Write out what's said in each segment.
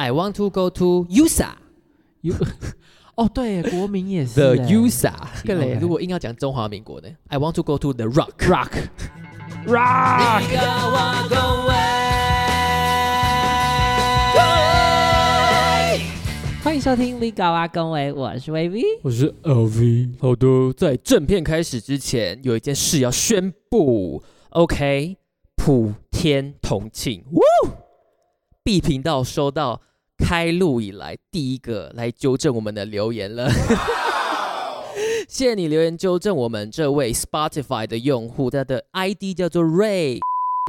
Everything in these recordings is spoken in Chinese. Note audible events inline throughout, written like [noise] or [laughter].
I want to go to USA。U 哦，对，国民也是 The 欸 USA，更嘞 OK 如果硬要讲中华民国呢？I want to go to the Rock。rock rock。欢迎收听《立高阿公维》，我是 VV。我是 LV。好的，在正片开始之前，有一件事要宣布。OK，普天同庆，呜！B 频道收到开录以来第一个来纠正我们的留言了。[laughs] 谢谢你留言纠正我们这位 Spotify 的用户，他的 ID 叫做 Ray。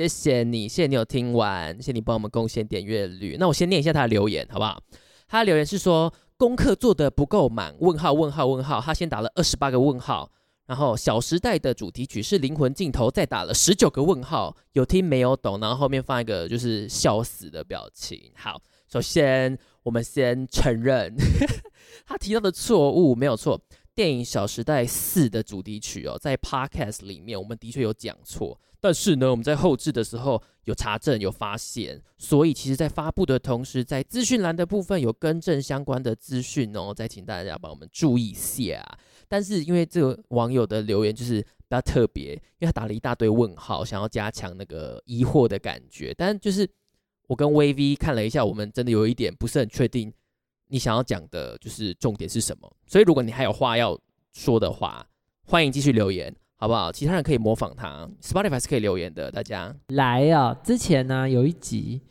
谢谢你，谢谢你有听完，谢谢你帮我们贡献点阅率。那我先念一下他的留言，好不好？他的留言是说功课做的不够满，问号问号问号，他先打了二十八个问号，然后《小时代》的主题曲是灵魂尽头，再打了十九个问号，有听没有懂，然后后面放一个就是笑死的表情。好，首先我们先承认 [laughs] 他提到的错误没有错。电影《小时代四》的主题曲哦，在 Podcast 里面我们的确有讲错，但是呢，我们在后置的时候有查证有发现，所以其实在发布的同时，在资讯栏的部分有更正相关的资讯哦，再请大家帮我们注意一下。但是因为这个网友的留言就是比较特别，因为他打了一大堆问号，想要加强那个疑惑的感觉，但就是我跟 VV 看了一下，我们真的有一点不是很确定。你想要讲的就是重点是什么？所以如果你还有话要说的话，欢迎继续留言，好不好？其他人可以模仿他，Spotify 是可以留言的，大家。来啊！之前呢有一集，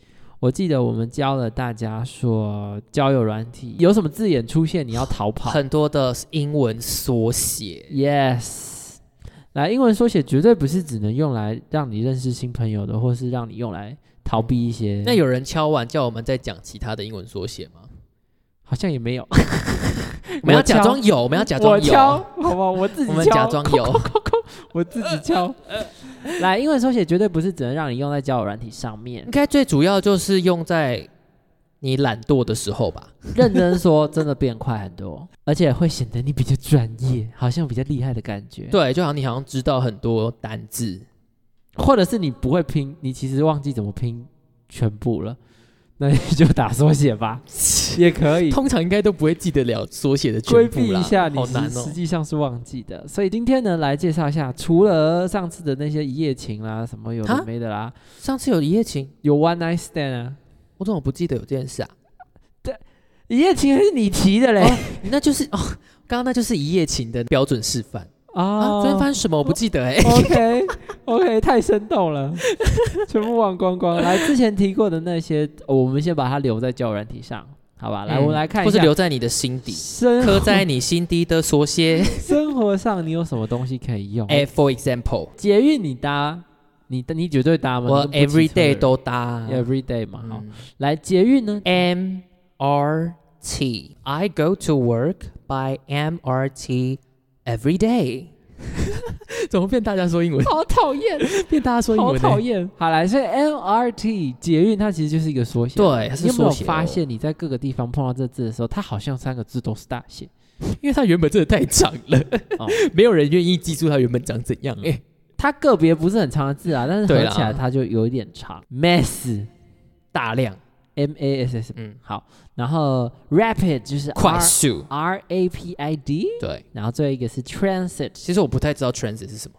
我记得我们教了大家说交友软体有什么字眼出现，你要逃跑。很多的英文缩写，Yes，来，英文缩写绝对不是只能用来让你认识新朋友的，或是让你用来逃避一些。那有人敲完叫我们再讲其他的英文缩写吗？好像也没有。[laughs] 我们要假装有，我们要假装有，好不，好吧，我自己。我们假装有。[laughs] [laughs] 我自己敲。[laughs] 来，英文手写绝对不是只能让你用在交友软体上面应。该最主要就是用在你懒惰的时候吧。认真说，真的变快很多，而且会显得你比较专业，好像比较厉害的感觉。，对，就好像你好像知道很多单字，或者是你不会拼，你其实忘记怎么拼全部了，那你就打缩写吧，[laughs] 也可以。通常应该都不会记得了缩写的规全部啦避一下，你实好难哦。实际上是忘记的。所以今天呢，来介绍一下，除了上次的那些一夜情啦，什么有的啊没的啦，上次有一夜情，有 one night stand 啊，我怎么不记得有这件事啊？对一夜情还是你提的嘞哦那就是哦，刚刚那就是一夜情的标准示范啊。啊昨天发生什么我不记得哎、OK [laughs] OK，太生动了，[laughs] 全部忘光光。来，之前提过的那些，我们先把它留在交友软体上，好吧？来，嗯我们来看一下或是留在你的心底，生刻在你心底的缩写。[laughs] 生活上你有什么东西可以用？哎，for example，捷运你搭，你你绝对搭吗？我 every day 都搭。every day 嘛。好，嗯来捷运呢？M R T. I go to work by M R T every day. 怎么变大家说英文？好讨厌，变大家说英文好文、讨厌。好来，所以 MRT 捷运它其实就是一个缩写。对它是你有没有发现你在各个地方碰到这字的时候，它好像三个字都是大写？因为它原本真的太长了，哦 [laughs] 没有人愿意记住它原本长怎样。哎、[laughs] 它个别不是很长的字啊，但是合起来它就有一点长。Mass 大量，M A S S 嗯，好，然后 Rapid 就是快速，R A P I D，对。然后最后一个是 Transit 其实我不太知道 transit 是什么，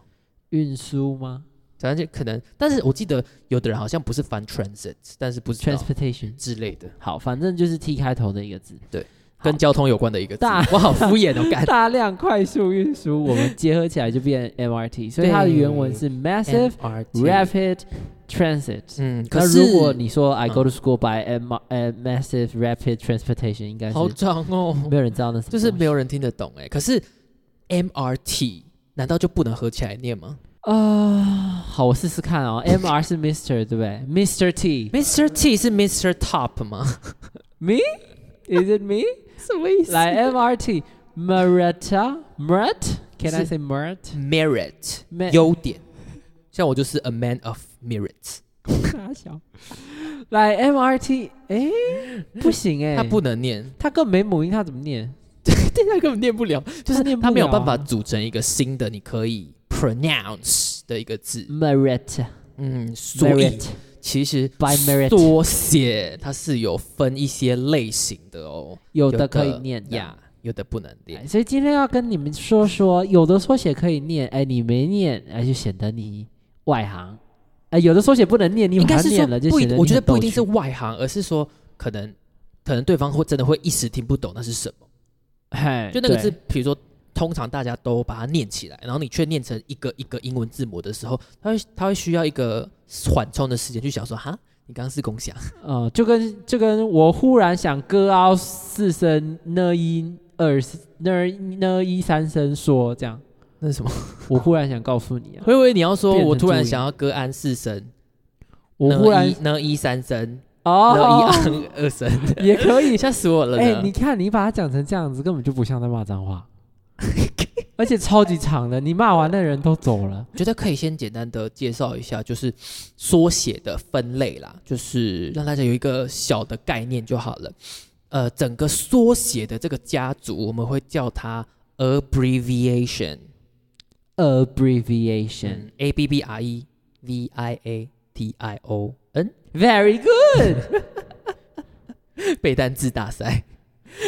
运输吗？反正就可能，但是我记得有的人好像不是翻 transit，但是不知道？Transportation。之类的，好，反正就是 T 开头的一个字。对，跟交通有关的一个字。大我好敷衍哦，感 [laughs] 大量快速运输，我们结合起来就变 MRT，所以它的原文是 [laughs] Massive Rapid Transit。嗯，可那是如果你说 I go 嗯 to school by M 呃 Massive Rapid Transportation，应该是好长哦，没有人知道那是什么就是没有有人听得懂哎。可是 MRT 难道就不能合起来念吗啊。好，我试试看哦。MR [laughs] 是 Mr 对不对？Mr T ？Mr. T 是 Mr. Top 吗？ me is it [laughs] me？什么意思来 [laughs] MRT Marata Murat Can I 是 say Murat？ merit Me- 优点，像我就是 a man of merit，大小。来 MRT，哎，不行哎，他不能念，他根本没母音，他怎么念？对 [laughs] 他根本念不了，就是念不他没有办法组成一个新的你可以 pronounce 的一个字。Merit 嗯，所以 Merit 其实 by merit 缩写它是有分一些类型的哦，有的可以念有的不能哎念。所以今天要跟你们说说，有的缩写可以念，哎，你没念，哎，就显得你外行。哎，有的缩写不能念，你应该是说不我觉得不一定是外行，而是说可能可能对方会真的会一时听不懂那是什么。嘿，就那个字，比如说通常大家都把它念起来，然后你却念成一个一个英文字母的时候，他会他会需要一个缓冲的时间去想说，哈，你刚刚是共享，呃，就跟就跟我忽然想歌凹四声呢一二呢呢一三声说这样，那什么？我忽然想告诉你啊，会不会你要说变成我突然想要歌安四声，我忽然呢一三声，呢哦一昂二声，[laughs] 也可以，吓死我了呢！哎、你看你把它讲成这样子，根本就不像在骂脏话，[laughs] 而且超级长的，你骂完那人都走了。觉得可以先简单的介绍一下，就是缩写的分类啦，就是让大家有一个小的概念就好了。呃，整个缩写的这个家族，我们会叫它 abbreviation，Abbreviation，、嗯，a b b r e v i a t i o n，Very good, [laughs] 背单字大赛。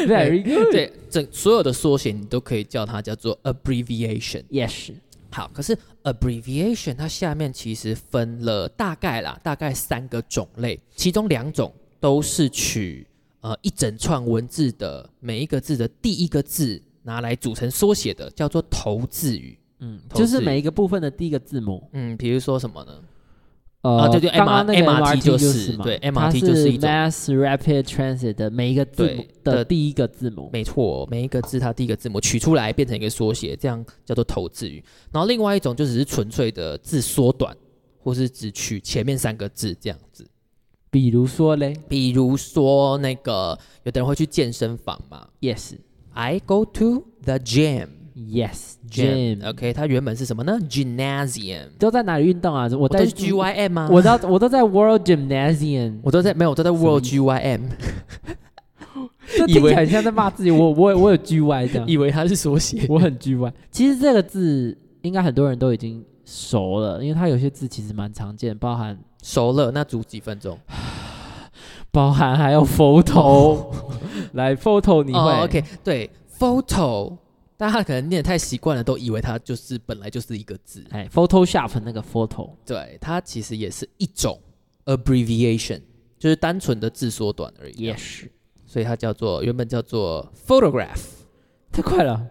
very good。对，整所有的缩写你都可以叫它叫做 abbreviation。Yes，好，可是 abbreviation 它下面其实分了大概啦，大概三个种类，其中两种都是取呃一整串文字的每一个字的第一个字拿来组成缩写的，叫做头字语。嗯，就是每一个部分的第一个字母。嗯，比如说什么呢？呃，啊对对 MRT 就就是，对 MRT 就是一种 Mass Rapid Transit 的每一个字母的的第一个字母。没错，每一个字它第一个字母取出来变成一个缩写，这样叫做头字语。然后另外一种就只是纯粹的字缩短，或是只取前面三个字这样子。比如说嘞比如说那个有的人会去健身房嘛，Yes，Yes，，I go to the gym。Gym，OK，它原本是什么呢？Gymnasium。都在哪里运动啊？我在 GYM 吗，我到我都在 World Gymnasium，我都在没有，我都在 World GYM，[laughs] 这以为听起来像在骂自己。我我我有 GY 这样，以为它是缩写。我很 GY。其实这个字应该很多人都已经熟了，因为它有些字其实蛮常见，包含熟了，那煮几分钟？[sighs] 包含还有 photo，[laughs] 来 photo 你会、哦，OK，对，photo，大家可能念得太习惯了，都以为它就是本来就是一个字。哎，Photoshop 那个 photo，对，它其实也是一种 abbreviation，就是单纯的字缩短而已。也是所以它叫做原本叫做 photograph。太快了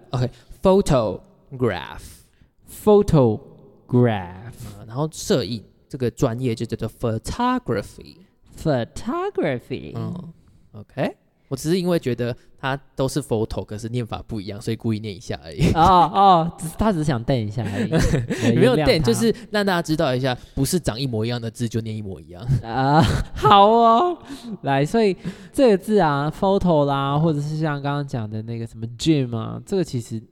photograph，，photograph 呃然后摄影这个专业就叫做 photography。photography，、嗯，OK，我只是因为觉得它都是 photo，可是念法不一样，所以故意念一下而已。[laughs] 哦哦，只是他只是想瞪一下而已，[laughs] 对没有原谅 den，他就是让大家知道一下，不是长一模一样的字就念一模一样。[laughs] 啊，好哦，来，所以这个字啊，photo 啦，或者是像刚刚讲的那个什么 gym 啊，这个其实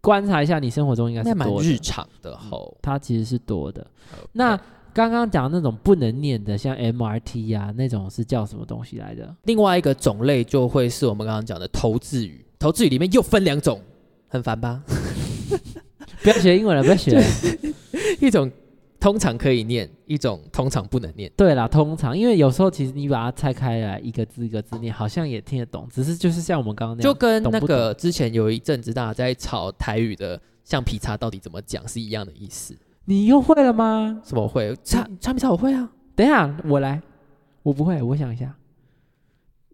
观察一下，你生活中应该是蛮日常的吼。它其实是多的。那刚刚讲那种不能念的，像 MRT 啊那种是叫什么东西来的？另外一个种类就会是我们刚刚讲的投字语，投字语里面又分两种，很烦吧？[laughs] 不要学英文了，不要学了。[laughs] 一种通常可以念，一种通常不能念。对啦，通常因为有时候其实你把它拆开来，一个字一个字念，好像也听得懂，只是就是像我们刚刚那样，就跟那个之前有一阵子大家在吵台语的橡皮擦到底怎么讲是一样的意思。你又会了吗？什么会？擦橡皮擦我会啊，等一下，我来，我不会，我想一下。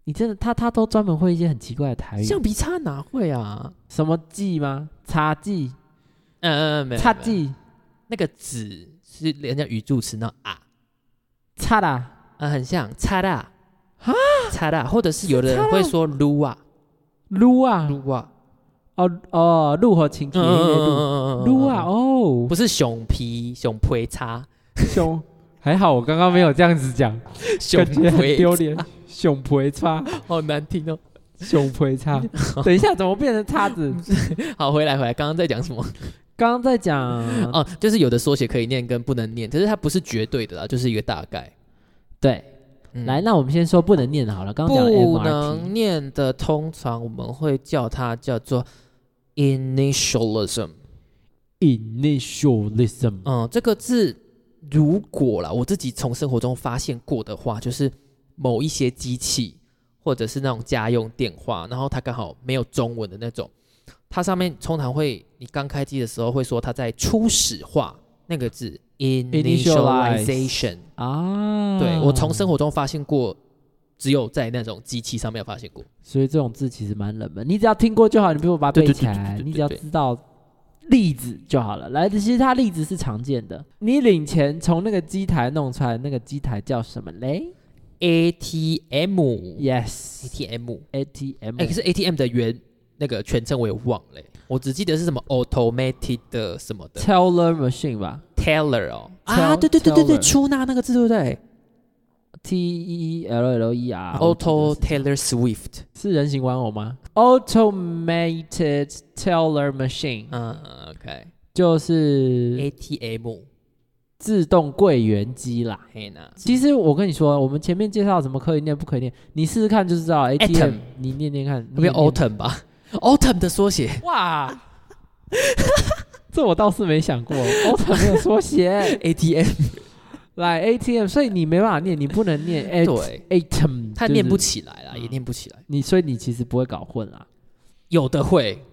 你真的，他他都专门会一些很奇怪的台语，橡皮擦哪会啊？什么记吗？擦记、嗯嗯嗯，没有擦记、那个纸是人家语助词那啊。擦啦，啊，很像。擦啦。啊擦啦，或者是有的人会说撸啊。撸啊，撸啊，哦哦，鹿和情节撸撸啊，哦，不是熊皮熊皮叉，熊，还好我刚刚没有这样子讲，熊皮丢脸。熊皮擦，[laughs] 好难听哦。熊皮叉，等一下怎么变成叉子？[laughs] 好，回来回来，刚刚在讲什么？刚刚在讲哦，就是有的缩写可以念跟不能念，可是它不是绝对的啦，就是一个大概。对，嗯来，那我们先说不能念的好了。刚刚讲不能念的，通常我们会叫它叫做 initialism。initialism，嗯，这个字如果啦，我自己从生活中发现过的话，就是某一些机器或者是那种家用电话，然后它刚好没有中文的那种，它上面通常会，你刚开机的时候会说它在初始化那个字 initialization。啊，对我从生活中发现过，只有在那种机器上面有发现过。所以这种字其实蛮冷门，你只要听过就好，你不用把它背起来，你只要知道例子就好了。来，其实它例子是常见的。你领钱从那个机台弄出来，那个机台叫什么嘞 ATM？Yes，ATM，ATM。哎、可是 ATM 的原那个全称我也忘了欸、我只记得是什么 automated 的什么的 Teller machine 吧 teller 哦 Tell- 啊，对对对对对，出纳那个字对不对，T E L L E R。？Auto Taylor Swift，是人形玩偶吗？Automated teller machine 嗯，OK，就是 ATM 自动柜员机啦。嘿呐，其实我跟你说，我们前面介绍什么可以念不可以念，你试试看就知道。ATM，你念念看，那边你念 autumn 吧，autumn 的缩写哇，这我倒是没想过，autumn 没有缩写。ATM，来 ATM，所以你没办法念，你不能念 [laughs] 对，atom，他念不起来啦，嗯也念不起来，你，所以你其实不会搞混啦。有的会，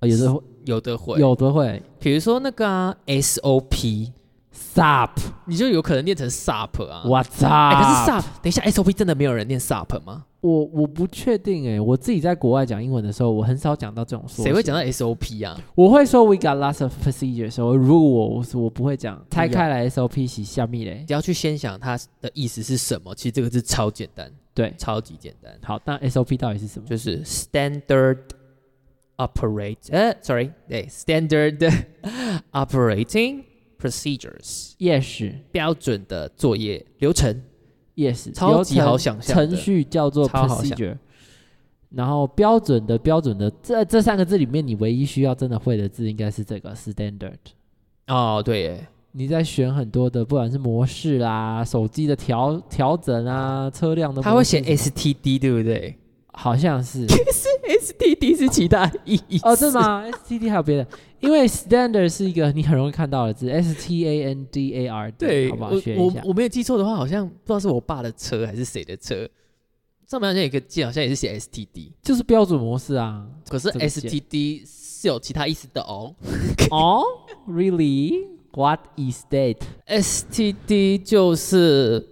啊有的会有的会，有的会比如说那个啊 SOP，SUP，你就有可能念成 SUP 啊。我哎、操！可是 SUP，等一下 SOP 真的没有人念 SUP 吗？我我不确定哎，我自己在国外讲英文的时候，我很少讲到这种。谁会讲到 SOP 啊？我会说 we got lots of procedures，我 rule 我不会讲拆开来 SOP 是下面嘞。只要去先想它的意思是什么，其实这个字超简单，对，超级简单，好，那 SOP 到底是什么？就是 standard operate，呃，sorry，对，standard [laughs] operating procedures，yes 标准的作业流程，yes，超级好想象程序叫做超好想 procedure，然后标准的标准的这这三个字里面，你唯一需要真的会的字应该是这个 standard。哦，对耶，你在选很多的，不管是模式啦、手机的调调整啊、车辆的模式，他会写 STD，对不对好像是？STD 是其他意义哦，是吗？STD 还有别的，因为 standard 是一个你很容易看到的字，S T A N D A R D，对，好不好？我。我我没有记错的话，好像不知道是我爸的车还是谁的车，上面好像有个键，好像也是写 STD，就是标准模式啊。可是 STD 是有其他意思的哦。哦，[laughs] Really? What is that？STD 就是，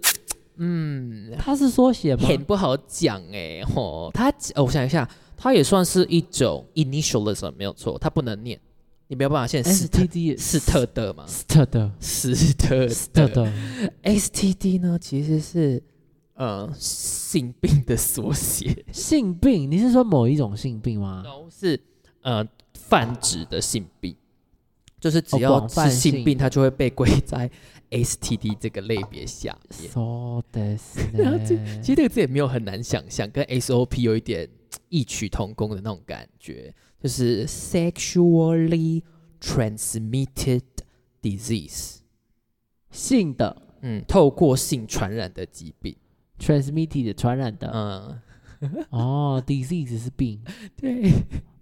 嗯，它是缩写吗？很不好讲哎，吼，它、哦我想一下，它也算是一种 initialism 没有错，它不能念，你没有办法现在 STD 斯特的嘛，斯特的。斯特斯特的。的 STD 呢，其实是呃性病的缩写，性病，你是说某一种性病吗？都是呃泛指的性病，就是只哦要是性病，它就会被归在 [laughs] STD 这个类别下面。So this [laughs] 然后这其实这个字也没有很难想象，跟 SOP 有一点异曲同工的那种感觉，就是 sexually transmitted disease，性的。嗯，透过性传染的疾病，transmitted 传染的。嗯，[laughs] 哦，disease 是病。对，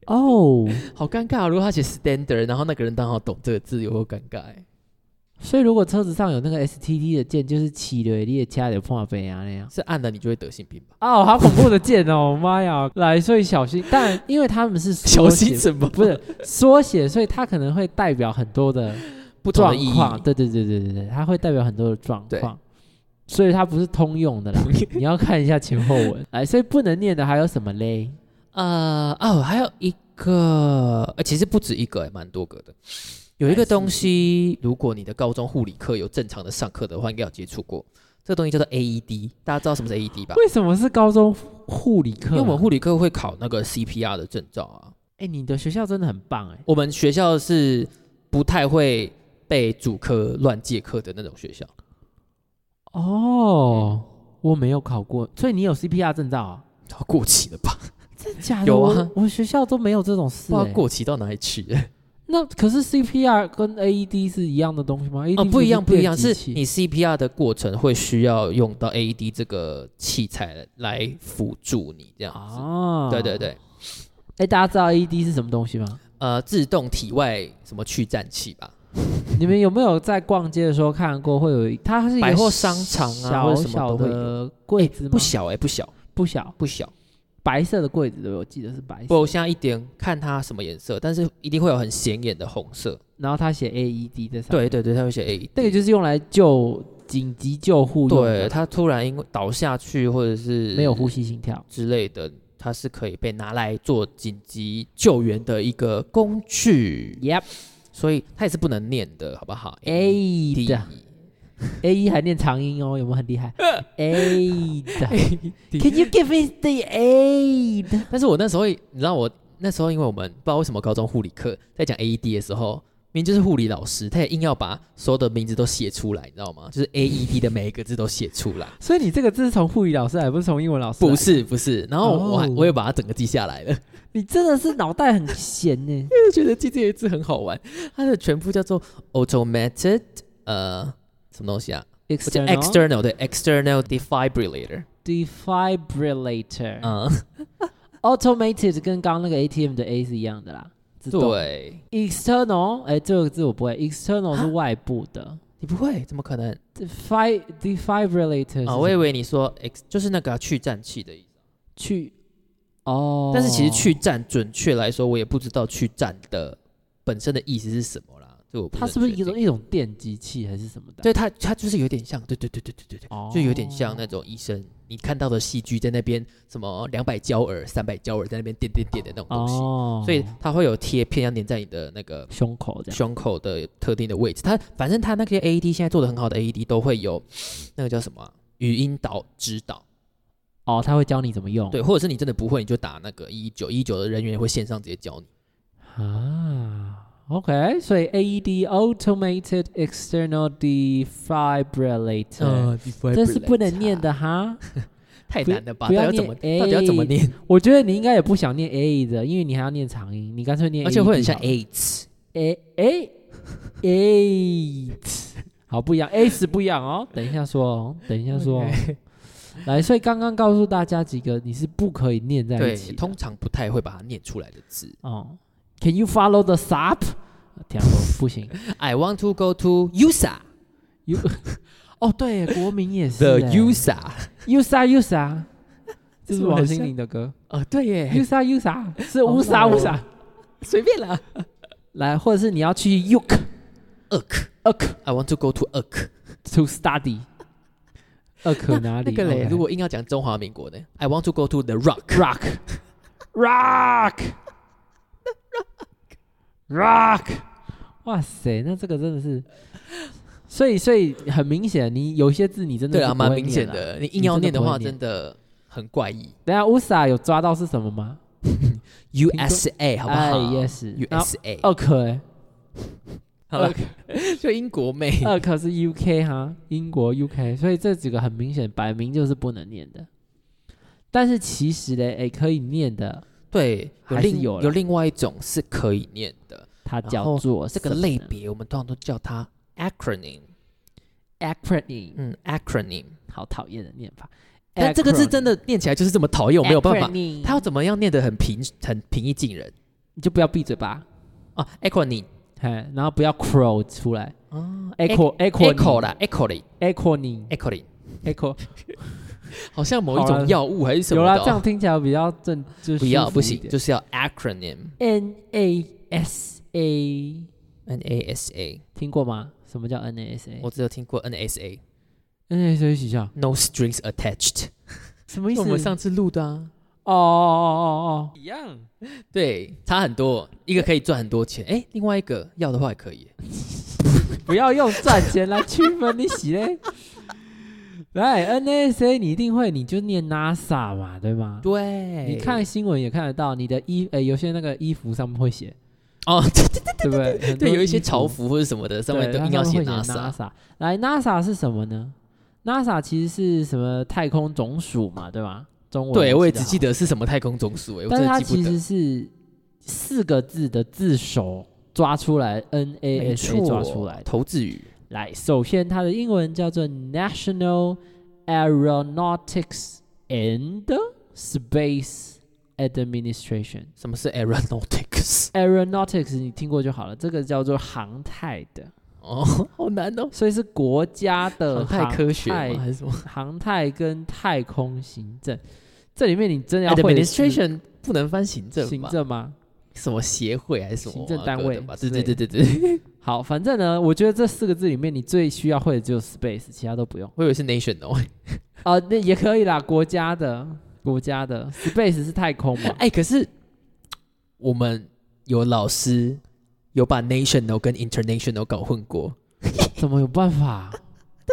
哦，好尴尬哦。如果他写 standard，然后那个人刚好懂这个字，有多尴尬欸。所以如果车子上有那个 STD 的键，就是起了你的家有破杯啊那样。是按了你就会得性病吧？哦，好恐怖的键哦！妈呀，来，所以小心。但因为他们是小心什么？不是缩写，所以它可能会代表很多的不同的意义。况。对对对对对对，它会代表很多的状况，所以它不是通用的啦。[laughs] 你要看一下前后文。来，所以不能念的还有什么嘞？呃，哦，还有一个，呃，其实不止一个，欸蛮多个的。有一个东西，如果你的高中护理课有正常的上课的话，应该有接触过。这个东西叫做 AED，大家知道什么是 AED 吧？为什么是高中护理课、啊？因为我们护理课会考那个 CPR 的证照啊。哎、你的学校真的很棒哎、我们学校是不太会被主科乱借课的那种学校。哦，我没有考过，所以你有 CPR 证照啊？它过期了吧？真的假的？有啊我，们学校都没有这种事、不知道欸。过期到哪里去了。[laughs] 那可是 CPR 跟 AED 是一样的东西吗哦，不一样，不一样，是电击器你 CPR 的过程会需要用到 AED 这个器材来辅助你这样子。啊，对对。对，哎、大家知道 AED 是什么东西吗？呃，自动体外什么去颤器吧？[laughs] 你们有没有在逛街的时候看过？会有一它是一个百货商场啊或小小的柜子吗？不小哎、不小不小，不小。白色的柜子对不对？我记得是白色。不，我现在一点看它什么颜色，但是一定会有很显眼的红色。然后它写 AED 在上面。对对对，它会写 A。那个就是用来救紧急救护用对的，它突然因为倒下去或者是没有呼吸心跳。之类的，它是可以被拿来做紧急救援的一个工具，Yep，所以它也是不能念的，好不好 A 第的 A 一还念长音哦，有没有很厉害？A 的，[laughs] Can you give me the aid？？但是我那时候，你知道我那时候，因为我们不知道为什么高中护理课在讲 AED 的时候，明明就是护理老师，他也硬要把所有的名字都写出来，你知道吗？就是 AED 的每一个字都写出来。所以你这个字是从护理老师来，不是从英文老师？不，是不是，然后我我也把它整个记下来了，你真的是脑袋很闲呢。[laughs] 就觉得记这些字很好玩。它的全部叫做 automated 呃什么东西啊？External external 对 external defibrillator，defibrillator 嗯，automated 跟刚刚那个 ATM 的 A 是一样的啦。对，external 哎，这个字我不会，external 是外部的。你不会？怎么可能 defi defibrillator 是啊？我以为你说 x 就是那个啊去战器的意思。去哦，但是其实去战，准确来说，我也不知道去战的本身的意思是什么它是不是一种一种电击器还是什么的？对它，它就是有点像，对对对对对对对，哦就有点像那种医生你看到的戏剧在那边什么两百焦耳、三百焦耳在那边点点点的那种东西，哦，所以它会有贴片要粘在你的那个胸口这样。胸口的特定的位置。它反正它那些 AED 现在做的很好的 AED 都会有那个叫什么啊、语音导指导，哦，他会教你怎么用。对，或者是你真的不会，你就打那个一九一九的人员会线上直接教你。啊，OK，所以 AED Automated External Defibrillator，、这是不能念的哈。[laughs] 太难了吧？不要到底要怎么念到底要怎么念？我觉得你应该也不想念 A 的，因为你还要念长音，你干脆念而且会很像 AIDS。A A A，好不一样，A 是不一样哦。等一下说哦，等一下说、[laughs] 哦。来，所以刚刚告诉大家几个你是不可以念在一对起，的。通常不太会把它念出来的字。哦 ，Can you follow the sap？听过不行。 I [laughs] want to go to USA 哦，对耶，国民也是 the 耶 [laughs] USA。 USA USA，这是王心是不是很像凌的歌。哦，对耶， USA USA [laughs] 是乌沙乌沙。随便啦。来，或者是你要去 Uk Uk Uk I want to go to Uk。 to study。Uk 哪里？那个嘞， OK 如果硬要讲中华民国的，I want to go to the Rock。 rock Rock 哇塞，那这个真的是，所以所以很明显，你有些字你真的对啊，蛮明。显的。你硬要念的话，真真的很怪异。等一下乌萨有抓到是什么吗？USA 好不哎好？Yes，然后？USA 二克哎，好了，[laughs] 就英国妹。二可是 UK 哈，英国 UK，所以这几个很明显摆明就是不能念的。但是其实嘞，哎，可以念的，对，有另有有另外一种是可以念的，它叫做这个类别我们通常都叫它 acronym。acronym，嗯，acronym。好讨厌的念法。但这个字真的念起来就是这么讨厌，我没有办法。它要怎么样念得很平很平易近人？你就不要闭嘴巴，啊？acronym。嘿，然后不要 crow 出来。啊，echo echo echo 啦，echo [laughs] 好像某一种药物还是什么有啦，这样听起来比较正，[laughs] 就是不要不行，就是要 acronym N A S A，N A S A，听过吗？什么叫 N A S A？我只有听过 N A S A N A S A 一下，no strings attached，[laughs] 什么意思？是我们上次录的啊。哦哦哦哦哦一样，对，差很多，一个可以赚很多钱，哎，另外一个要的话也可以。哦，不要用赚钱来区分你喜嘞。来 N A S A 你一定会，你就念 NASA 嘛，对吗？对，你看新闻也看得到，你的衣诶，有些那个衣服上面会写，哦，对不对？很多对，有一些潮服或者什么的，上面都硬要写会 NASA。NASA。来，NASA 是什么呢？NASA 其实是什么太空总署嘛，对吧？中文对，我也只记得得是什么太空总署，但真是它其。实是四个字的字首抓出来，N A 没 S A，抓出来的。投字语。来，首先它的英文叫做 National Aeronautics and Space administration。什么是 aeronautics？aeronautics 你听过就好了，这个叫做航太的，哦，好难哦。所以是国家的航太？还是什么航太跟太空行政。这里面你真的要会？administration 不能翻行政？行政吗？什么协会还是什么行政单位啊吧？对对对对对，[laughs] 好，反正呢，我觉得这四个字里面你最需要会的只有 space，其他都不用。我以为是 nation 哦。[laughs] 啊，那也可以啦，国家的国家的 space 是太空嘛？[laughs] 哎，可是我们有老师有把 national 跟 international 搞混过，怎么有办法？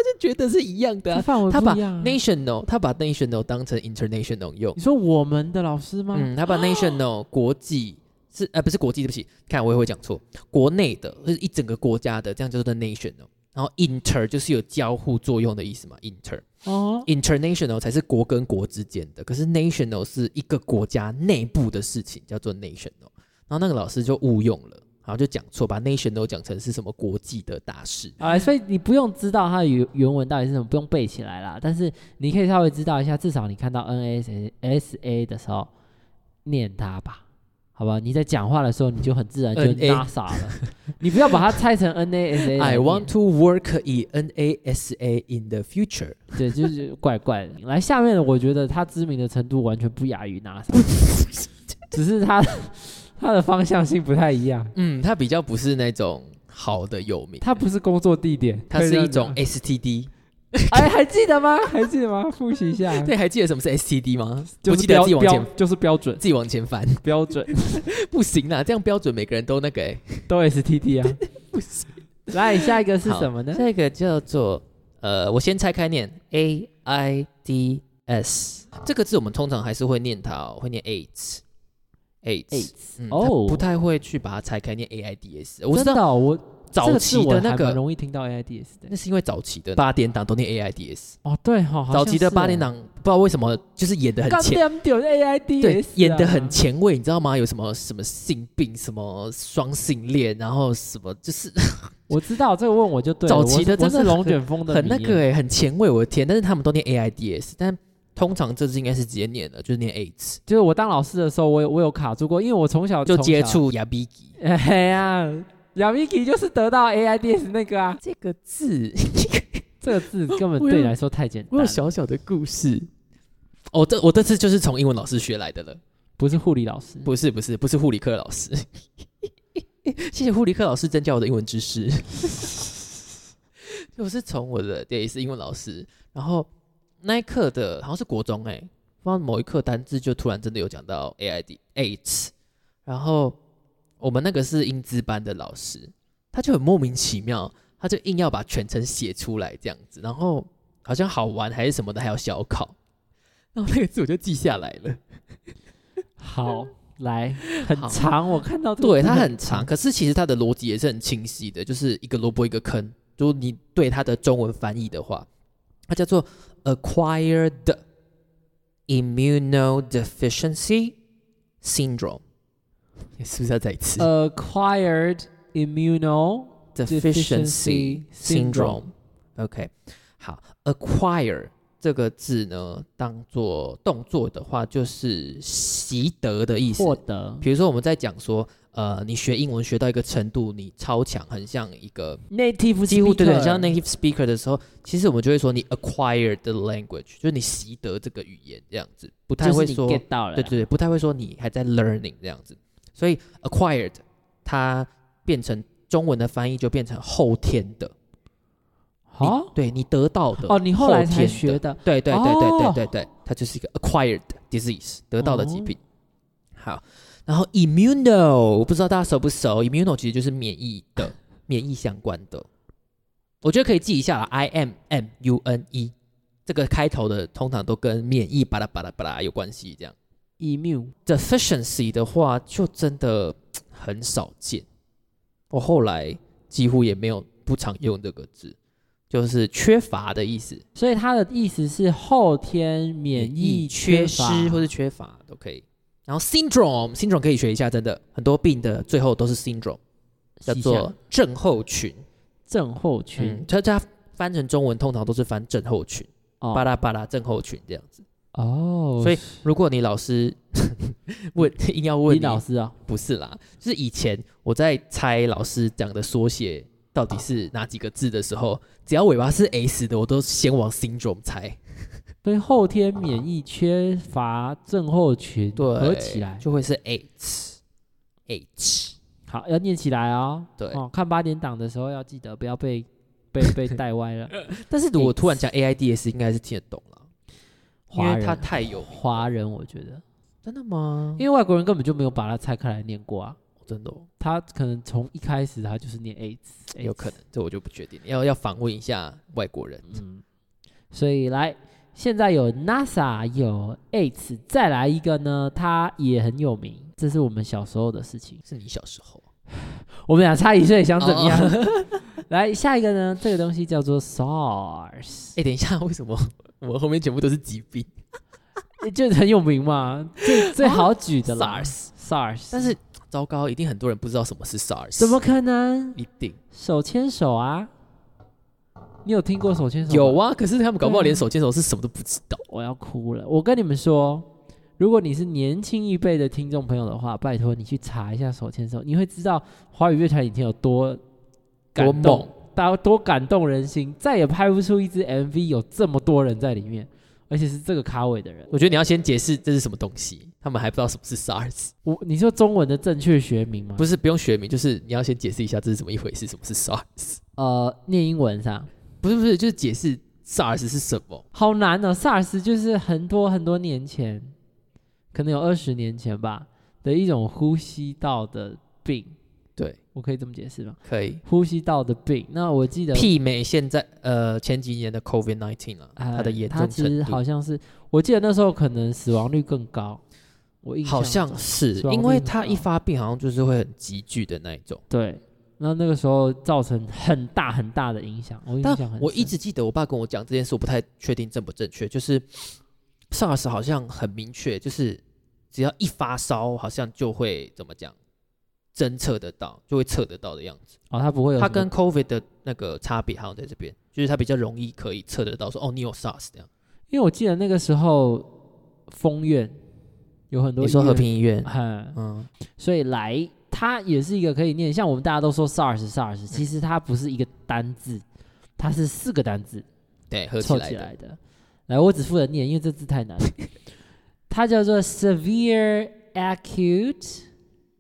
就觉得是一样的啊。范围他把 national 他把 national 当成 international 用你，说我们的老师吗？嗯，他把 national 国际是呃不是国际，对不起，看我也会讲错，国内的就是一整个国家的，这样叫做 national。然后 inter 就是有交互作用的意思嘛，inter 哦，international 才是国跟国之间的，可是 national 是一个国家内部的事情，叫做 national。然后那个老师就误用了，然后就讲错，把 national 讲成是什么国际的大事。啊，所以你不用知道它的原原文到底是什么，不用背起来啦。但是你可以稍微知道一下，至少你看到 N S S A 的时候念它吧，好吧？你在讲话的时候，你就很自然就 NASA 了。[laughs] 你不要把它拆成 N A S A。[laughs] I want to work in NASA in the future。对，就是怪怪的。来，下面的我觉得他知名的程度完全不亚于 NASA，[laughs] 只是他他的方向性不太一样。嗯，它比较不是那种好的有名，它不是工作地点，它是一种 STD。[laughs] 哎，还记得吗？还记得吗？复习一下。[laughs] 对，还记得什么是 STD 吗？就是不记得自己往前就是标准自己往前翻，标准 [laughs] 不行啦，这样标准每个人都那个、欸。都 STD 啊。不行。来，下一个是什么呢？这个叫做呃，我先拆开念 A I D S 这个字，我们通常还是会念它、哦，会念 AIDS。AIDS，AIDS 嗯，哦它不太会去把它拆开念 A I D S。我知道哦，我早期的那这个容易听到 AIDS 的那。是因为早期的八点档都念 A I D S。哦，对哈，好早期的八点档不知道为什么就是演的很干前，点丢 AIDS，对，啊演的很前卫，你知道吗？有什么什么性病，什么双性恋，然后什么就是 [laughs] 我知道这个问我就对了，早期的真的龙卷风的很那个哎、很前卫，我的天！但是他们都念 AIDS，但通常这次应该是直接念的，就是念 AIDS，就是我当老师的时候，我有我有卡住过，因为我从小就接触亚比基 [laughs] 哎呀，亚米基就是得到 AIDS 那个啊，这个字。[laughs] 这个字根本对你来说太简我有单了，小小的故事。哦，这我这次就是从英文老师学来的了，不是护理老师，不是不是不是护理课老师。[laughs] 谢谢护理课老师增加我的英文知识。[laughs] 我是从我的对是英文老师，然后那一课的好像是国中哎、不知道某一课单字就突然真的有讲到 A I D AIDS，然后我们那个是英资班的老师，他就很莫名其妙，他就硬要把全程写出来这样子，然后好像好玩还是什么的，还要小考，[laughs] 然后那个字我就记下来了。好来很长，我看到这个对，字它很长，可是其实它的逻辑也是很清晰的，就是一个萝卜一个坑。如果你对它的中文翻译的话，它叫做 acquired immunodeficiency syndrome，你是不是要再一次？Acquired immuno deficiency syndrome ok 好 acquire 这个字呢当做动作的话就是习得的意思。获得。比如说我们在讲说呃你学英文学到一个程度你超强很像一个 native 几乎对很像 native speaker 的时候其实我们就会说你 acquired the language 就是你习得这个语言这样子不太会说 get 到了。对对不太会说你还在 learning 这样子。所以 acquired 它变成中文的翻译就变成后天的，你好对你得到的哦，你后来才天学的，对对对对对哦对对，它就是一个 acquired disease 得到的疾哦病。好，然后 immuno 我不知道大家熟不熟，immuno 其实就是免疫的，[laughs] 免疫相关的。我觉得可以记一下啦，I M M U N E 这个开头的通常都跟免疫巴拉巴拉巴拉有关系。这样 immune deficiency 的话，就真的很少见。我后来几乎也没有不常用这个字，就是缺乏的意思。所以它的意思是后天免疫缺失或是缺乏都可以。然后 syndrome syndrome 可以学一下，真的很多病的最后都是 syndrome，叫做症候群。症候群嗯，它它翻成中文通常都是翻症候群，巴哦拉巴拉症候群这样子。哦，所以如果你老师 [laughs] 问 [laughs] 硬要问林你老师啊，不是啦，就是以前我在猜老师讲的缩写到底是哪几个字的时候，只要尾巴是 S 的，我都先往 syndrome 猜，[laughs] 对后天免疫缺乏症候群对，合起来，就会是 H H。好要念起来哦。对哦，看八点档的时候要记得不要被被被带歪了。但是如果突然讲 AIDS，应该是听得懂了，因为它太有名。华人，我觉得，真的吗？因为外国人根本就没有把它拆开来念过啊。真的、哦、他可能从一开始他就是念 AIDS，有可能，这我就不确定，要要访问一下外国人。嗯，所以来，现在有 NASA 有 AIDS，再来一个呢，它也很有名，这是我们小时候的事情。是你小时候 [sighs] 我们俩差一岁，想怎么样？哦 [laughs] 来，下一个呢，这个东西叫做 SARS，哎、等一下，为什么我们后面全部都是疾病 [laughs] 就很有名嘛，最 [laughs] 最好举的啦。？SARS，SARS，但是糟糕，一定很多人不知道什么是 SARS。怎么可能？一定手牵手啊？你有听过手牵手？有。啊？可是他们搞不好连手牵手是什么都不知道。我要哭了。我跟你们说，如果你是年轻一辈的听众朋友的话，拜托你去查一下手牵手，你会知道华语乐团以前有多感多动猛，多多感动人心，再也拍不出一支 MV 有这么多人在里面，而且是这个咖位的人。我觉得你要先解释这是什么东西，他们还不知道什么是 SARS。我你说中文的正确学名吗？不是不用学名，就是你要先解释一下这是怎么一回事，什么是 SARS。呃，念英文上不是不是，就是解释 SARS 是什么。好难哦。SARS 就是很多很多年前，可能有二十年前吧的一种呼吸道的病，对，我可以这么解释吗？可以呼吸道的病。那我记得媲美现在呃前几年的 COVID nineteen 啊，哎它的严它其实重程度。好像是，我记得那时候可能死亡率更高。我印象好像是因为它一发病好像就是会很急剧的那一种。对，那那个时候造成很大很大的影响。我我一直记得我爸跟我讲这件事，我不太确定正不正确。就是 SARS 好像很明确，就是只要一发烧，好像就会怎么讲，侦测得到，就会测得到的样子。哦，它不会有它跟 COVID 的那个差别好像在这边，就是它比较容易可以测得到说，哦，你有 SARS 这样。因为我记得那个时候封院有很多你说和，平医院，嗯，嗯，所以来它也是一个可以念，像我们大家都说 SARS SARS，其实它不是一个单字，它是四个单字对，合。起来的。来，我只负责念，因为这字太难。它叫做 Severe Acute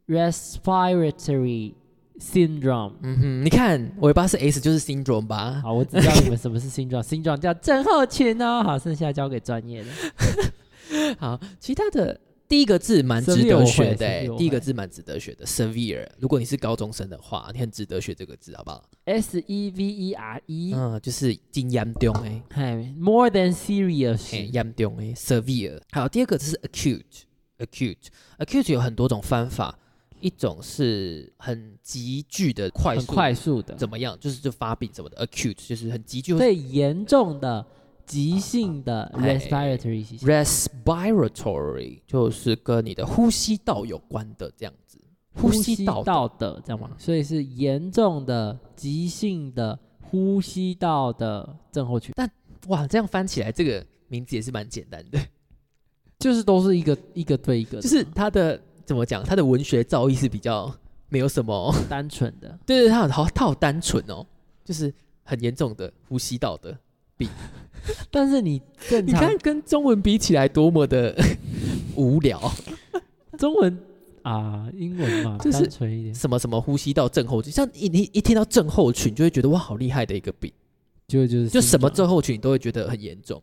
Respiratory Syndrome。嗯哼，你看尾巴是 S 就是 syndrome 吧？好，我只知道你们什么是 syndrome，syndrome [laughs] 叫症候群哦。好，剩下交给专业的。[laughs] 好，其他的第一个字蛮值得学的、欸，第一个字蛮值得学的，severe。如果你是高中生的话，你很值得学这个字，好不好？S E V E R E，嗯，就是真严重诶，嗨，more than serious，很严重诶，severe。好，第二个字是 acute，acute，acute 有很多种翻法，一种是很急剧的快很速，快速的，怎么样？就是就发病什么的，acute 就是很急剧，最严重的急性的哎 respiratory 系 respiratory 就是跟你的呼吸道有关的这样子，呼吸道的。道的，这样吗？所以是严重的急性的呼吸道的症候群，但哇，这样翻起来，这个名字也是蛮简单的，[laughs] 就是都是一个一个对一个，就是它的怎么讲，他的文学造诣是比较没有什么，[laughs] 单纯的。[laughs] 对对，他好好它好单纯哦，就是很严重的呼吸道的病，[laughs] 但是你正常你看跟中文比起来多么的无聊，中文啊，英文嘛，就是单纯一点，什么什么呼吸道症候群，像一你一听到症候群，就会觉得哇，好厉害的一个病。就就是就什么症候群你都会觉得很严重，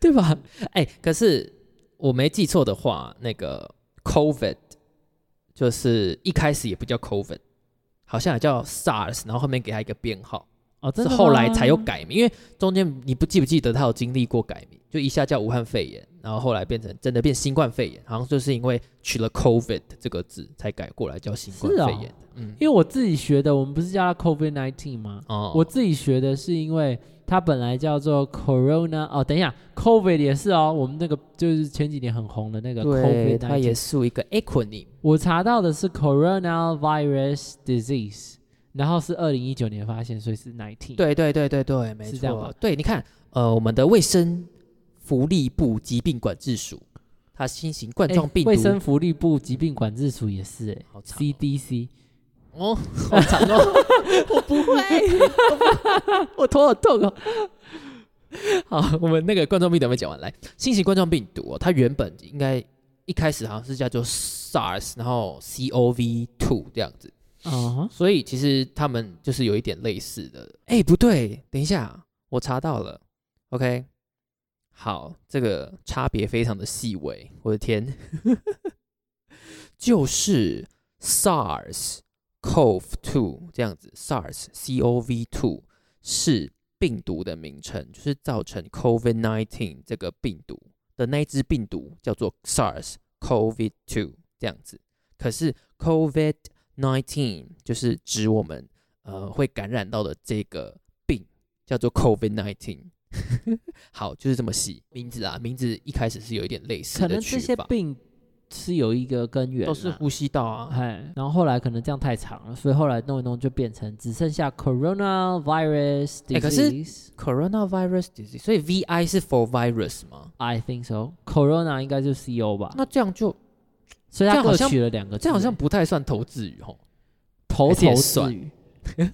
对吧？哎、可是我没记错的话，那个 COVID 就是一开始也不叫 COVID，好像也叫 SARS，然后后面给他一个编号，哦，这是后来才有改名。因为中间你不记不记得他有经历过改名，就一下叫武汉肺炎，然后后来变成真的变新冠肺炎，好像就是因为取了 COVID 这个字才改过来叫新冠肺炎的。嗯，因为我自己学的，我们不是叫它 COVID nineteen 吗？哦，我自己学的是因为它本来叫做 Corona 哦，等一下，COVID 也是哦，我们那个就是前几年很红的那个，COVID 它也。是一个 acronym。我查到的是 Coronavirus Disease，然后是二零一九年发现，所以是 nineteen。，对对对对对，没。错对，你看，呃，我们的卫生福利部疾病管制署，它新型冠哎状病毒，卫生福利部疾病管制署也是，CDC 哦，好长哦，[laughs] 我不会，[laughs] 我头好痛哦。[laughs] 好，我们那个冠状病毒还没讲完，来，新型冠状病毒哦，它原本应该一开始好像是叫做 SARS，然后 COV two 这样子，嗯哼，所以其实他们就是有一点类似的。哎，不对，等一下，我查到了，OK，好，这个差别非常的细微，我的天，就是 SARS CoV-2 这样子，SARS CoV-2 是病毒的名称，就是造成 COVID-19 这个病毒的那一只病毒叫做 SARS CoV-2 这样子。可是 COVID-19 就是指我们呃会感染到的这个病，叫做 COVID-19。[laughs] 好，就是这么细名字啊，名字一开始是有一点类似的可能这些病是有一个根源，都是呼吸道啊。哎，然后后来可能这样太长了，所以后来弄一弄就变成只剩下 coronavirus 哎可是 disease。Coronavirus disease，所以 VI 是 for virus 吗？I think so. Corona 应该就是 CO 吧，那这样就所以它各这样好像取了两个字，这样好像不太算投字语吼。头还是也头算字语。[laughs]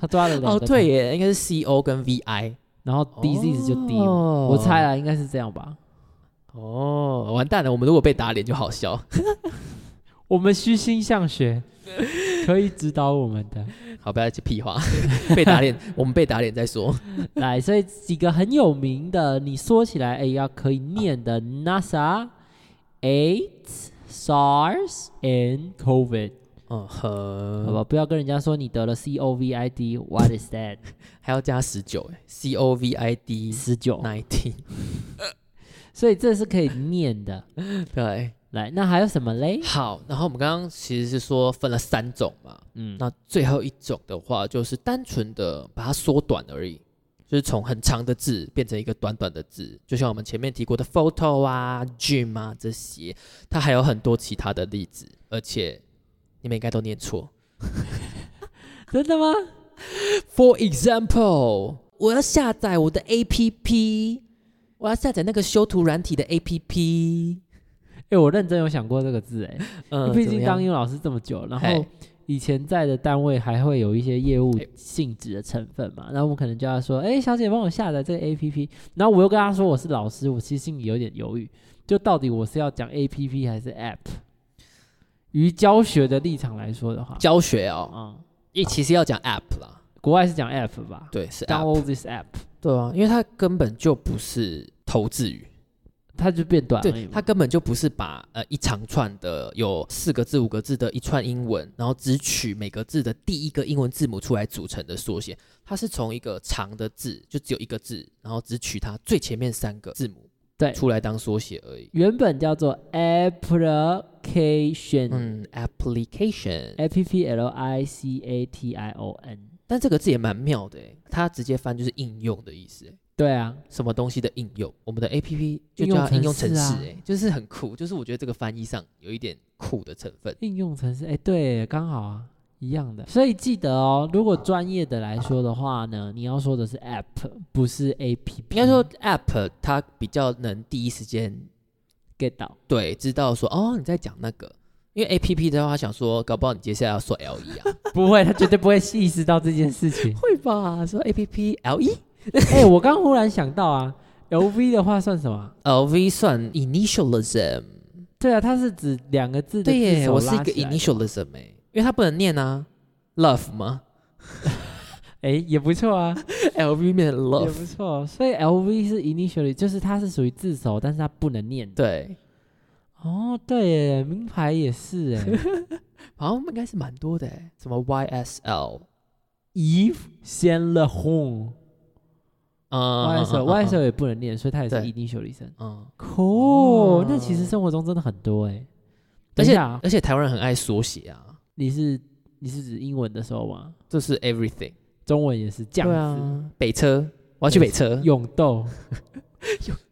他抓了两哦，个哦，对耶，应该是 CO 跟 VI。然后 disease 就 D 我猜啦，应该是这样吧。哦，完蛋了，我们如果被打脸就好笑。[laughs] 我们虚心向学，可以指导我们的。[laughs] 好，不要去屁话，[laughs] 被打脸，我们被打脸再说。来，所以几个很有名的，你说起来，哎，要可以念的 NASA、AIDS、SARS and COVID，嗯好呵，吧？不要跟人家说你得了 COVID，What is that？还要加十九哎，C O V I D 十九，nineteen，所以这是可以念的。[laughs] 对，来，那还有什么嘞？好。然后我们刚刚其实是说分了三种嘛，嗯，那最后一种的话就是单纯的把它缩短而已，就是从很长的字变成一个短短的字，就像我们前面提过的 photo 啊、gym 啊这些，它还有很多其他的例子，而且你们应该都念错。[laughs] 真的吗？For example，我要下载我的 APP，我要下载那个修图软体的 APP。哎、我认真有想过这个字，哎、嗯，毕竟当英语老师这么久，然后以前在的单位还会有一些业务哎性质的成分嘛，然后我们可能就要说，哎、小姐帮我下载这个 A P P，然后我又跟她说我是老师，我其实心里有点犹豫，就到底我是要讲 A P P 还是 App？于教学的立场来说的话，教学哦，嗯，也其实要讲 App 啦，国外是讲 App 吧？对，是 App，，download this app，对啊，因为它根本就不是投字语。它就变短而已对，嘛它根本就不是把呃一长串的有四个字、五个字的一串英文，然后只取每个字的第一个英文字母出来组成的缩写。它是从一个长的字，就只有一个字，然后只取它最前面三个字母对，出来当缩写而已。原本叫做 application，嗯，application，A P P L I C A T I O N，但这个字也蛮妙的诶，它直接翻就是应用的意思诶。对啊，什么东西的应用？我们的 A P P 就用叫应用程程式啊式诶，就是很酷。就是我觉得这个翻译上有一点酷的成分。应用程式，哎，对，刚好啊，一样的。所以记得哦，如果专业的来说的话呢，你要说的是 App，不是 A P P。应该说 App 它比较能第一时间 get 到，对，知道说哦你在讲那个，因为 A P P 的话，想说搞不好你接下来要说 L E 啊，[laughs] 不会，他绝对不会意识到这件事情。会吧？说 A P P L E 哎，我刚忽然想到啊，L V 的话算什么？L V 算 initialism，对啊，它是指两个字的对耶，我是一个起来 initialism 哎，因为它不能念啊，love 吗 [laughs] 哎，也不错啊？[laughs] L V 变成也 love，也不错。所以 L V 是 initially，就是它是属于字首，但是它不能念的。对，哦，对耶，名牌也是哎。[laughs] 好像应该是蛮多的哎，什么 Y S L，，Eve 先了 home。嗯 YSL 嗯 YSL 也不能念，所以它也是对。initially 声。嗯，Cool，、哦。那其实生活中真的很多哎、而且而且台湾人很爱缩写啊，你是你是指英文的时候吗？这是 everything，中文也是这样对子。啊，北车，我要去北车，永豆，[laughs]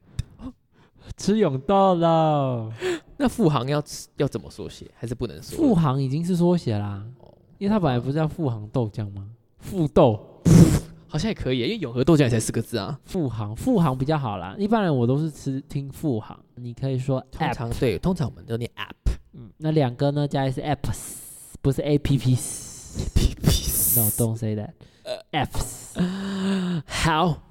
吃永豆了。那富航要吃要怎么缩写？还是不能缩？富航已经是缩写啦，哦因为它本来不是叫富航豆浆吗？富豆，[laughs] 好像也可以，因为永和豆浆也才四个字啊。富航，富航比较好啦。一般人我都是吃听富航，你可以说通 app。常对，通常我们都念 app。嗯，那两个呢加一是 apps，不是 A P P。No, don't say that. apps. 好，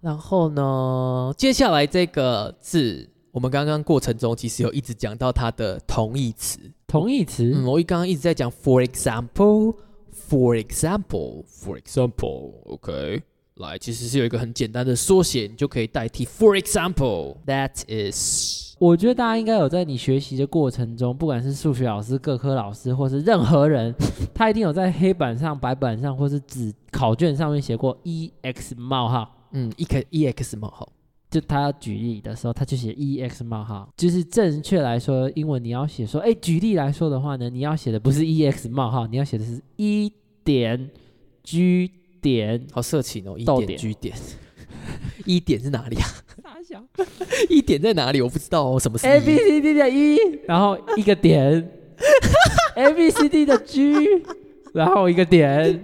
然后呢，接下来这个字，我们刚刚过程中其实有一直讲到它的同义词。同义词，嗯，我刚刚一直在讲，for example，for example，for example，OK，、来，其实是有一个很简单的缩写，你就可以代替 for example，that is，[laughs] 我觉得大家应该有在你学习的过程中，不管是数学老师、各科老师，或是任何人，他一定有在黑板上、白板上，或是纸考卷上面写过 e x 冒号。嗯，e x e x 冒号，就他要举例的时候，他就写 e x 冒号。就是正确来说，英文你要写说，哎，举例来说的话呢，你要写的不是 e x 冒号，你要写的是一点 g 点好色情哦，一点 G 点，一点是哪里啊？[laughs] 一点在哪里？我不知道哦，什么是 a b c d 的一，然后一个点 [laughs] a b c d 的 g，然后一个点。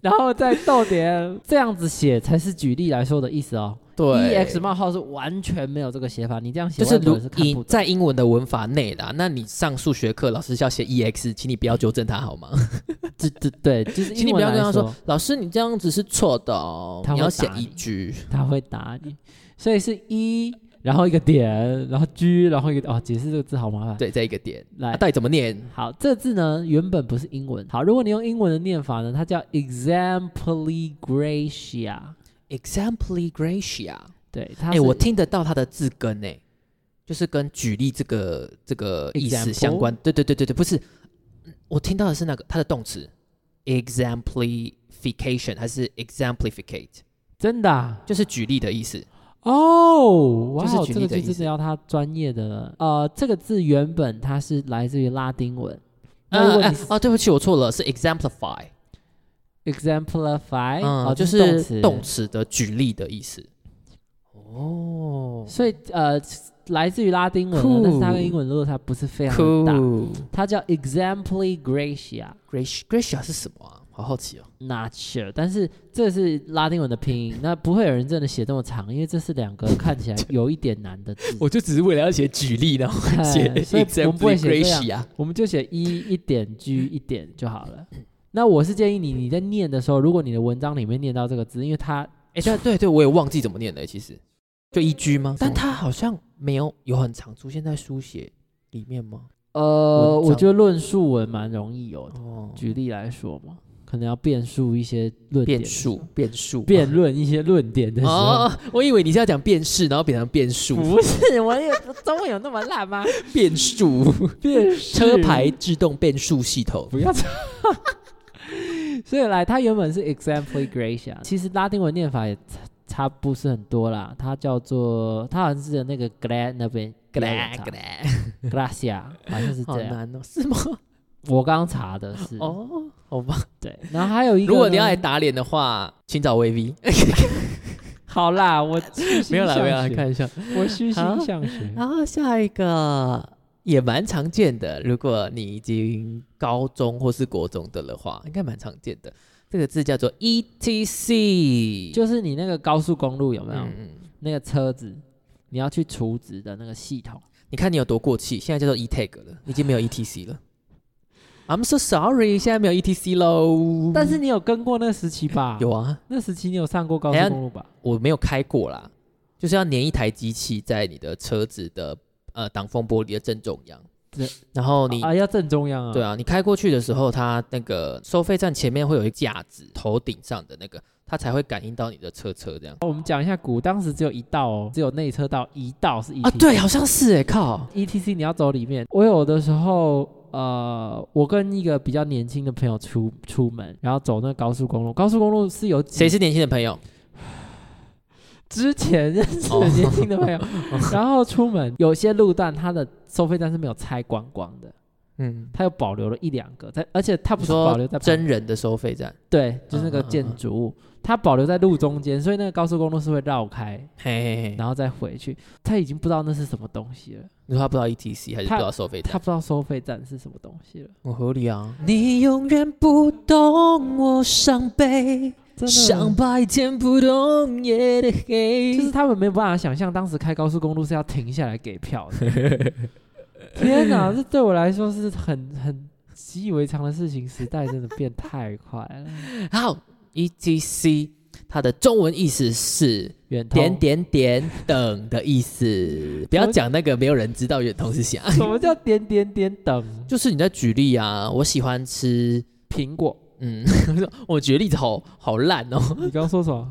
然后再逗点，这样子写才是举例来说的意思哦。对 e x 冒号是完全没有这个写法，你这样写就是如外国人是看不英。在英文的文法内啦，那你上数学课老师要写 e x，请你不要纠正他好吗？[laughs] 对对对，就是请你不要跟他说，老师你这样子是错的哦，你要写一句。他会打你，所以是一，然后一个点，然后 G，然后一个哦，解释这个字好麻烦。，对，再一个点，来啊、到底怎么念？好，这字呢原本不是英文。好，如果你用英文的念法呢，它叫 exempli gracia。Exempli gracia。对，它哎、是我听得到它的字根哎，就是跟举例这个这个意思相关。对对对对对，不是，嗯我听到的是那个它的动词 exemplification 还是 exemplificate，真的啊就是举例的意思。哦，哇这个就真举例的意思的要他专业的。呃，这个字原本它是来自于拉丁文。哎果你是哦，对不起，我错了，是 exemplify，exemplify，嗯，哦，就，是动词的举例的意思。哦，所以呃，来自于拉丁文的，但是它跟英文落差不是非常大。cool。它叫 exempli gracia。Gracia Gracia 是什么啊？好好奇哦。Not sure，但是这是拉丁文的拼音，[laughs] 那不会有人真的写这么长，因为这是两个看起来 [laughs] 有一点难的字。我就只是为了要写举例，然后哎写 [laughs] 所以我们不会写这样。我们就写一一点 G 一点就好了。那我是建议你，你在念的时候，如果你的文章里面念到这个字，因为它哎，对对对，我也忘记怎么念了，其实就一居吗？但它好像没有有很常出现在书写里面吗？呃，我觉得论述文蛮容易有的。哦，举例来说嘛，可能要辩述一些论变数，变数，辩论一些论点的时候。哦，我以为你是要讲变式，然后变成变数，不是，我有中文有那么烂吗？[laughs] 变数，[laughs] 辩车牌自动变数系统。不要吵。[laughs] 所以来，它原本是 exempli gracia，其实拉丁文念法也差差不是很多啦，它叫做它好像是那个 glad 那边 glad glad gracia，好像是好这样。难哦，是吗？我刚查的是，哦，好吧。对，然后还有一个，如果你要来打脸的话，请找 VV。[laughs] 好啦，我没有啦，没有啦，看一下。我虚心向学。然后下一个也蛮常见的，如果你已经高中或是国中的了话，应该蛮常见的。这个字叫做 ETC，就是你那个高速公路有没有、嗯嗯，那个车子，你要去储值的那个系统？你看你有多过气，现在叫做 ETAG 了，已经没有 ETC 了。I'm so sorry，现在没有 ETC 喽。但是你有跟过那个时期吧？有啊，那时期你有上过高速公路吧？我没有开过啦，就是要粘一台机器在你的车子的呃挡风玻璃的正中央，然后你啊，要正中央啊。对啊，你开过去的时候，它那个收费站前面会有一架子，头顶上的那个，它才会感应到你的车车这样。我们讲一下股，当时只有一道哦，只有内车道一道是 ETC 啊，对，好像是哎，靠，ETC 你要走里面。我有的时候，呃，我跟一个比较年轻的朋友出出门，然后走那高速公路，高速公路是有谁是年轻的朋友？之前认识的年轻的朋友，[laughs] 然后出门有些路段它的收费站是没有拆光光的，嗯，它又保留了一两个，在而且它不你是保留在真人的收费站，对，就是那个嗯嗯嗯建筑物，它保留在路中间，所以那个高速公路是会绕开，嘿嘿嘿，然后再回去。他已经不知道那是什么东西了，你说他不知道 ETC 还是不知道收费站？他不知道收费站是什么东西了。我合理啊。你永远不懂我伤悲，像。白天不懂夜的黑。就是他们没有办法想象，当时开高速公路是要停下来给票的。[laughs] 天哪，[laughs] 这对我来说是很很习以为常的事情。时代真的变太快了。[laughs] 好，ETC 它的中文意思是远通点点点等的意思。[laughs] 不要讲那个没有人知道远通是啥，什么叫点点点等就是你在举例啊。我喜欢吃，苹果？嗯，我举的例子好好烂哦。你刚刚说什么？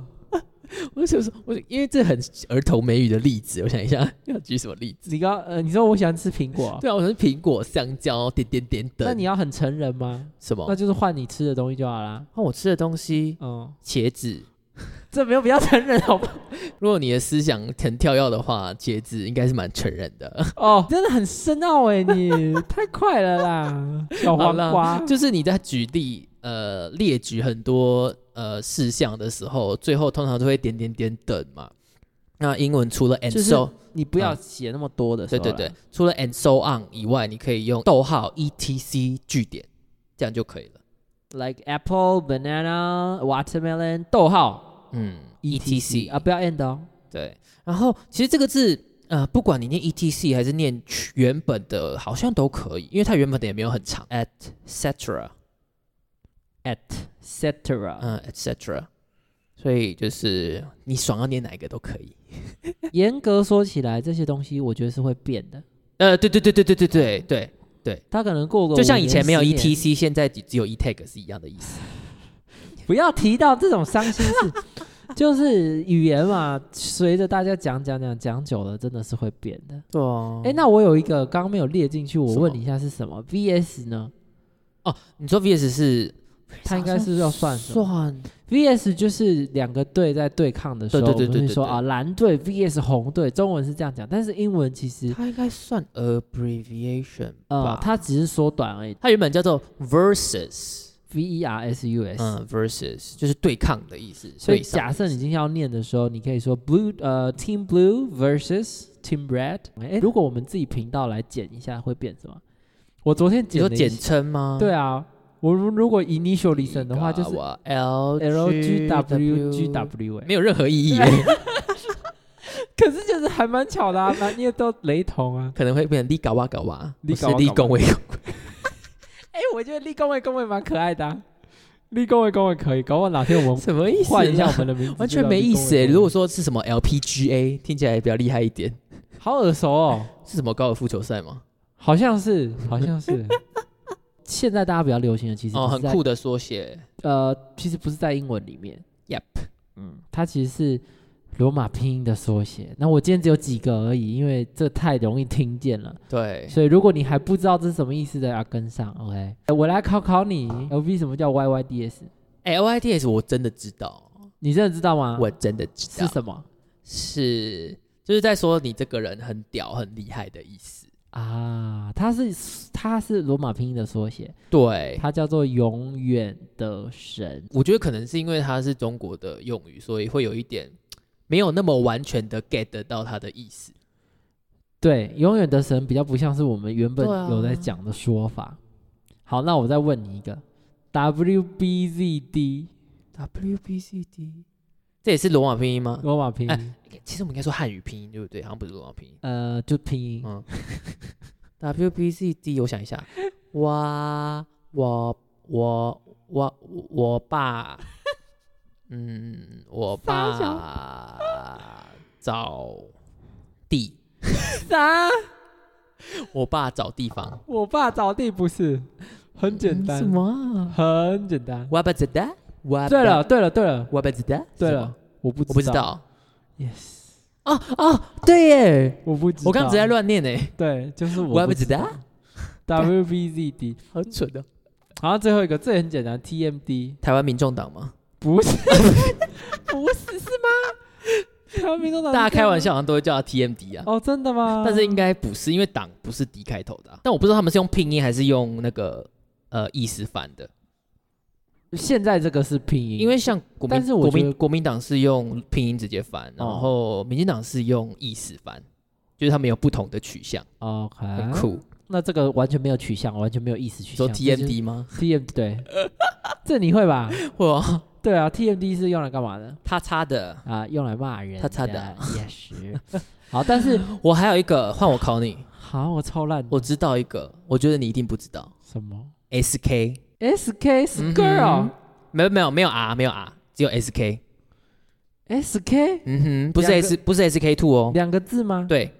[laughs] 我想说，我因为这很儿童美语的例子，我想一下要举什么例子。你刚呃，你说我喜欢吃苹果，[laughs] 对啊，我是苹果、香蕉、点点点等。那你要很成人吗？什么？那就是换你吃的东西就好啦。换我吃的东西，嗯，茄子。[laughs] 这没有比较成人好吗？如果你的思想很跳跃的话，茄子应该是蛮成人的。哦，真的很深奥哎，你太快了啦，小黄瓜。就是你在举例呃列举很多呃事项的时候，最后通常都会点点点等嘛。那英文除了 and 就是 so，你不要写那么多的对对对，除了 and so on 以外，你可以用逗号 etc 句点，这样就可以了。，like apple, banana, watermelon，逗号。嗯 etc 啊，不要 end 哦。对，然后其实这个字，呃，不管你念 e t c 还是念原本的，好像都可以，因为它原本的也没有很长，etc，cetera，嗯，etc，所以就是你爽要念哪一个都可以。[laughs] 严格说起来，这些东西我觉得是会变的。呃，对对对对对对对对对，它可能过个就像以前没有 etc，现在只有 etag 是一样的意思。不要提到这种伤心事，就是语言嘛，随着大家讲讲讲讲久了，真的是会变的。对啊哎，那我有一个刚刚没有列进去，我问你一下是什么？VS 呢？哦，你说 vs 是它应该是要算算 VS 就是两个队在对抗的时候，对对对我们会对对说啊蓝队 VS 红队，中文是这样讲，但是英文其实它应该算 abbreviation 呃吧？它只是缩短而已它原本叫做 versus。，V E R S U S。嗯，versus 就是对抗的意思。所以假设你今天要念的时候，你可以说 blue 呃 team blue versus team red。哎，如果我们自己频道来剪一下，会变什么？我昨天你说简称吗？对啊，我如如果 initial listen 的话，就是 L L G W G W 哎，没有任何意义耶，[laughs] 可是就是还蛮巧的啊，蛮 [laughs] 也都雷同啊。可能会变成立搞哇搞哇，立搞立功为功。[laughs] 哎，我觉得立功位功位蛮可爱的啊，立功位功位可以，搞不好哪天我们什么意思啊？换一下我们的名字，完全没意思。如果说是什么 LPGA，听起来比较厉害一点，好耳熟哦，是什么高尔夫球赛吗？好像是，好像是。现在大家比较流行的其实哦，很酷的缩写。呃，其实不是在英文里面 Yep，嗯，它其实是罗马拼音的缩写。那我今天只有几个而已，因为这太容易听见了，对，所以如果你还不知道这是什么意思的，要跟上。OK，我来考考你，LV 什么叫 yyds？哎，yyds 我真的知道，你真的知道吗？我真的知道，是什么是就是在说你这个人很屌、很厉害的意思。啊？它是它是罗马拼音的缩写，对，它叫做永远的神。我觉得可能是因为它是中国的用语，所以会有一点没有那么完全的 get 得到它的意思。对，永远的神比较不像是我们原本有在讲的说法。好，那我再问你一个，WBZD，WBZD，这也是罗马拼音吗？罗马拼音，哎其实我们应该说汉语拼音，对不对？好像不是罗马拼音。呃，就拼音。嗯，[laughs] WBCD，我想一下，我我我我我爸，嗯，我爸 [laughs] 找地，[laughs] 啥？我爸找地方，我爸找地不是，很简单，什么啊？很简单。我不知道，我对了，，对了，对了，我不知道，对了，，我不我不知。道。Yes，哦哦，对耶，我不知道。我刚只在乱念呢，对，就是我也不知道道。WBZD，好蠢的。好，最后一个，这也很简单，TMD 台湾民众党吗？不是，[laughs] 不是是吗？台湾民众党，大家开玩笑好像都会叫他 TMD 啊。哦，真的吗？但是应该不是，因为党不是 D 开头的啊、但我不知道他们是用拼音还是用那个呃意思翻的，现在这个是拼音，因为像国民但是我觉得国民国民党是用拼音直接翻，然哦后民进党是用意思翻，就是他们有不同的取向，OK，很酷。那这个完全没有取向，完全没有意思取向说向。TMD 吗？TMD 对，[laughs] 这你会吧？会啊，对啊，TMD 是用来干嘛的？他擦的。啊，用来骂人。他擦的啊也是。[laughs] 好，但是 [laughs] 我还有一个，换我考你。好，我超烂。我知道一个，我觉得你一定不知道。什么 SK，？SK Skr 嗯没有没有没有 R，没有 R，只有 SK。SK 嗯哼，不是 S，不是 SK two 哦。两个字吗？，对，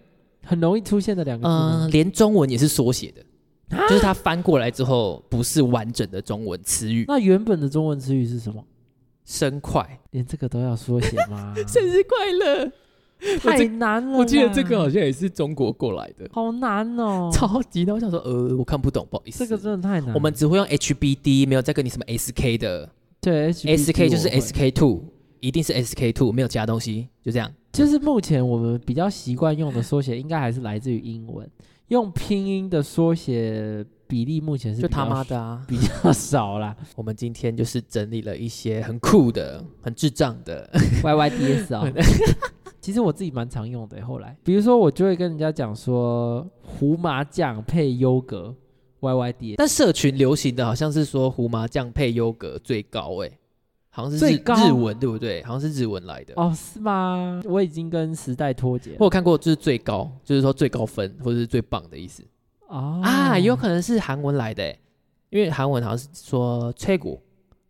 很容易出现的两个字连中文也是缩写的，就是它翻过来之后不是完整的中文词语。那原本的中文词语是什么？生快，连这个都要缩写吗？[laughs] 生日快乐！[laughs] 我太这难了啦。我记得这个好像也是中国过来的，好难哦。超级难。我想说，呃，我看不懂，不好意思。这个真的太难。我们只会用 HBD，没有再跟你什么 SK 的。对 SK 就是。SK two，一定是 SK two，没有其他东西，就这样。就是目前我们比较习惯用的缩写，应该还是来自于英文。用拼音的缩写比例目前是就他妈的啊！[laughs] 比较少啦。我们今天就是整理了一些很酷的、[laughs] 很智障的。[laughs] YYDS 哦，其实我自己蛮常用的。后来，比如说我就会跟人家讲说胡麻酱配优格，YYDS 但社群流行的好像是说胡麻酱配优格最高哎、好像是日最高日文对不对？好像是日文来的。哦，是吗？我已经跟时代脱节了我有看过，就是最高，就是说最高分或者是最棒的意思哦。啊，有可能是韩文来的、欸，因为韩文好像是说吹鼓，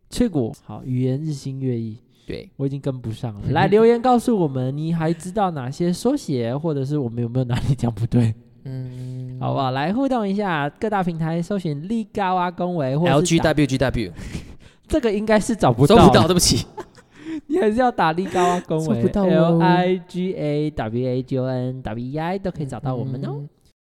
切果好，语言日新月异。对，我已经跟不上了。[laughs] 来留言告诉我们，你还知道哪些缩写，或者是我们有没有哪里讲不对，嗯，好不好？来互动一下，各大平台搜寻力高啊恭维，或者是打 LGWGW [laughs] 这个应该是找不到，找不到，，对不起。[laughs] 你还是要打力高啊恭维搜不到哦，L I G A W A G O N W E I 都可以找到我们哦。嗯